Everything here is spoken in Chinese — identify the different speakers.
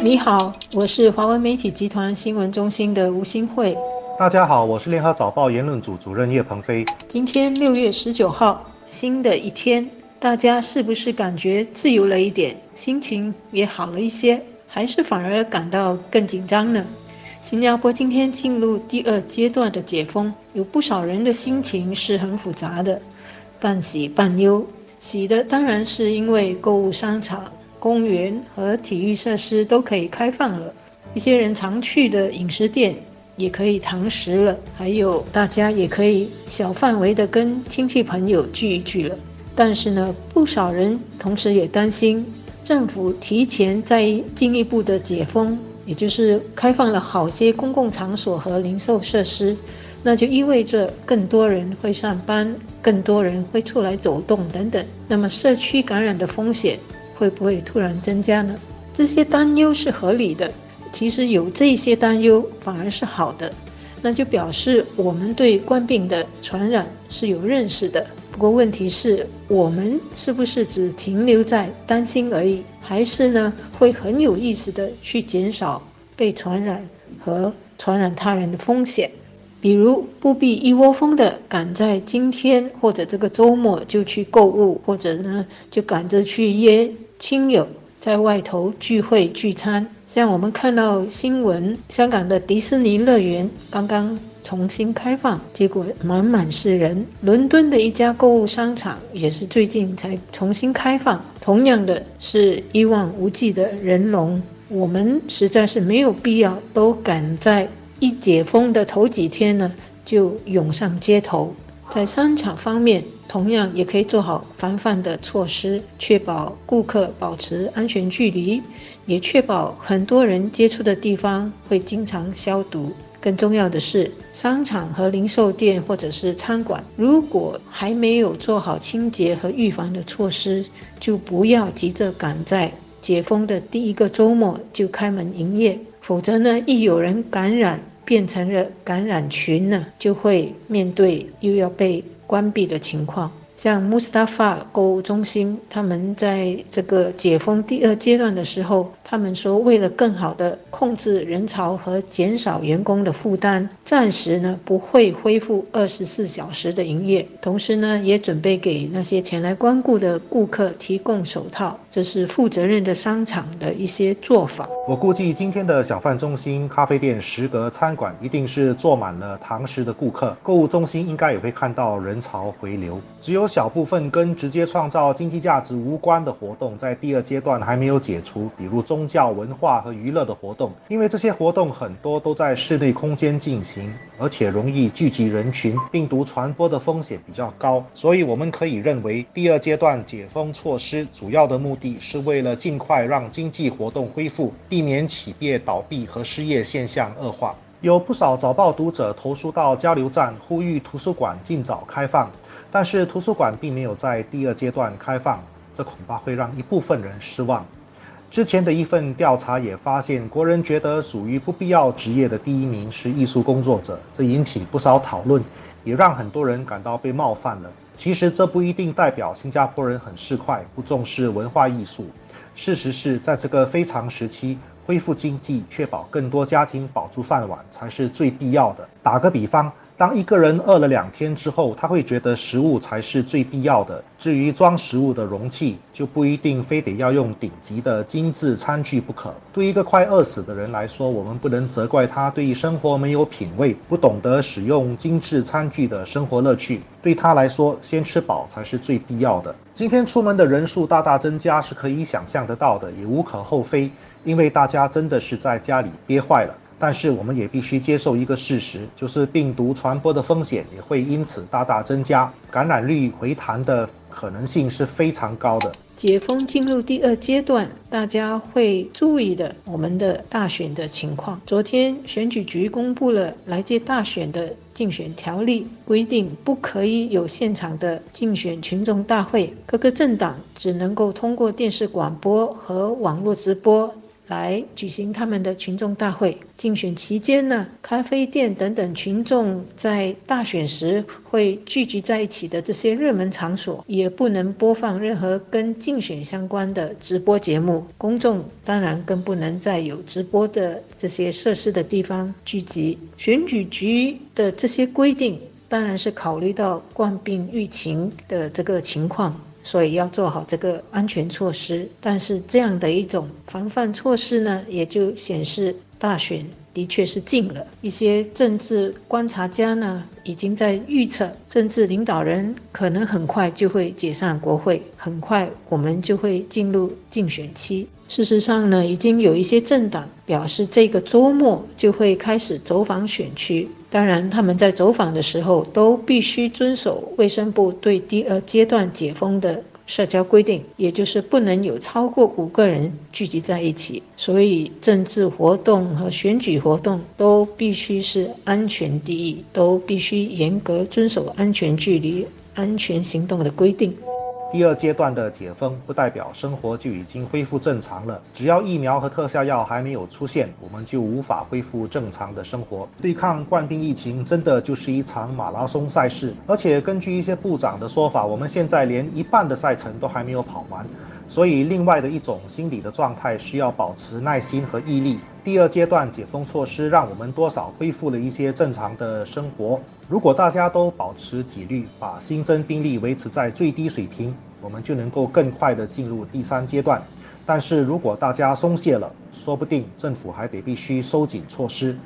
Speaker 1: 你好，我是华文媒体集团新闻中心的吴新慧。
Speaker 2: 大家好，我是联合早报言论组主任叶鹏飞。
Speaker 1: 今天六月十九号，新的一天，大家是不是感觉自由了一点，心情也好了一些，还是反而感到更紧张呢？新加坡今天进入第二阶段的解封，有不少人的心情是很复杂的，半喜半忧。喜的当然是因为购物商场。公园和体育设施都可以开放了，一些人常去的饮食店也可以堂食了，还有大家也可以小范围的跟亲戚朋友聚一聚了。但是呢，不少人同时也担心，政府提前再进一步的解封，也就是开放了好些公共场所和零售设施，那就意味着更多人会上班，更多人会出来走动等等，那么社区感染的风险。会不会突然增加呢？这些担忧是合理的。其实有这些担忧反而是好的，那就表示我们对冠病的传染是有认识的。不过问题是我们是不是只停留在担心而已，还是呢会很有意识的去减少被传染和传染他人的风险？比如不必一窝蜂的赶在今天或者这个周末就去购物，或者呢就赶着去约。亲友在外头聚会聚餐，像我们看到新闻，香港的迪士尼乐园刚刚重新开放，结果满满是人。伦敦的一家购物商场也是最近才重新开放，同样的是一望无际的人龙。我们实在是没有必要都赶在一解封的头几天呢，就涌上街头。在商场方面。同样也可以做好防范的措施，确保顾客保持安全距离，也确保很多人接触的地方会经常消毒。更重要的是，商场和零售店或者是餐馆，如果还没有做好清洁和预防的措施，就不要急着赶在解封的第一个周末就开门营业，否则呢，一有人感染变成了感染群呢，就会面对又要被。关闭的情况。像 Mustafa 购物中心，他们在这个解封第二阶段的时候，他们说，为了更好的控制人潮和减少员工的负担，暂时呢不会恢复二十四小时的营业。同时呢，也准备给那些前来光顾的顾客提供手套。这是负责任的商场的一些做法。
Speaker 2: 我估计今天的小贩中心、咖啡店、食阁、餐馆一定是坐满了堂食的顾客，购物中心应该也会看到人潮回流。只有小部分跟直接创造经济价值无关的活动，在第二阶段还没有解除，比如中宗教、文化和娱乐的活动，因为这些活动很多都在室内空间进行，而且容易聚集人群，病毒传播的风险比较高，所以我们可以认为，第二阶段解封措施主要的目的是为了尽快让经济活动恢复，避免企业倒闭和失业现象恶化。有不少早报读者投诉到交流站，呼吁图书馆尽早开放。但是图书馆并没有在第二阶段开放，这恐怕会让一部分人失望。之前的一份调查也发现，国人觉得属于不必要职业的第一名是艺术工作者，这引起不少讨论，也让很多人感到被冒犯了。其实这不一定代表新加坡人很市侩，不重视文化艺术。事实是在这个非常时期，恢复经济、确保更多家庭保住饭碗才是最必要的。打个比方。当一个人饿了两天之后，他会觉得食物才是最必要的。至于装食物的容器，就不一定非得要用顶级的精致餐具不可。对一个快饿死的人来说，我们不能责怪他对生活没有品味，不懂得使用精致餐具的生活乐趣。对他来说，先吃饱才是最必要的。今天出门的人数大大增加是可以想象得到的，也无可厚非，因为大家真的是在家里憋坏了。但是我们也必须接受一个事实，就是病毒传播的风险也会因此大大增加，感染率回弹的可能性是非常高的。
Speaker 1: 解封进入第二阶段，大家会注意的，我们的大选的情况。昨天选举局公布了来届大选的竞选条例，规定不可以有现场的竞选群众大会，各个政党只能够通过电视广播和网络直播。来举行他们的群众大会。竞选期间呢，咖啡店等等群众在大选时会聚集在一起的这些热门场所，也不能播放任何跟竞选相关的直播节目。公众当然更不能在有直播的这些设施的地方聚集。选举局的这些规定，当然是考虑到冠病疫情的这个情况。所以要做好这个安全措施，但是这样的一种防范措施呢，也就显示大选的确是近了。一些政治观察家呢，已经在预测，政治领导人可能很快就会解散国会，很快我们就会进入竞选期。事实上呢，已经有一些政党表示，这个周末就会开始走访选区。当然，他们在走访的时候都必须遵守卫生部对第二阶段解封的社交规定，也就是不能有超过五个人聚集在一起。所以，政治活动和选举活动都必须是安全第一，都必须严格遵守安全距离、安全行动的规定。
Speaker 2: 第二阶段的解封不代表生活就已经恢复正常了。只要疫苗和特效药还没有出现，我们就无法恢复正常的生活。对抗冠病疫情真的就是一场马拉松赛事，而且根据一些部长的说法，我们现在连一半的赛程都还没有跑完。所以，另外的一种心理的状态需要保持耐心和毅力。第二阶段解封措施让我们多少恢复了一些正常的生活。如果大家都保持纪律，把新增病例维持在最低水平，我们就能够更快地进入第三阶段。但是如果大家松懈了，说不定政府还得必须收紧措施。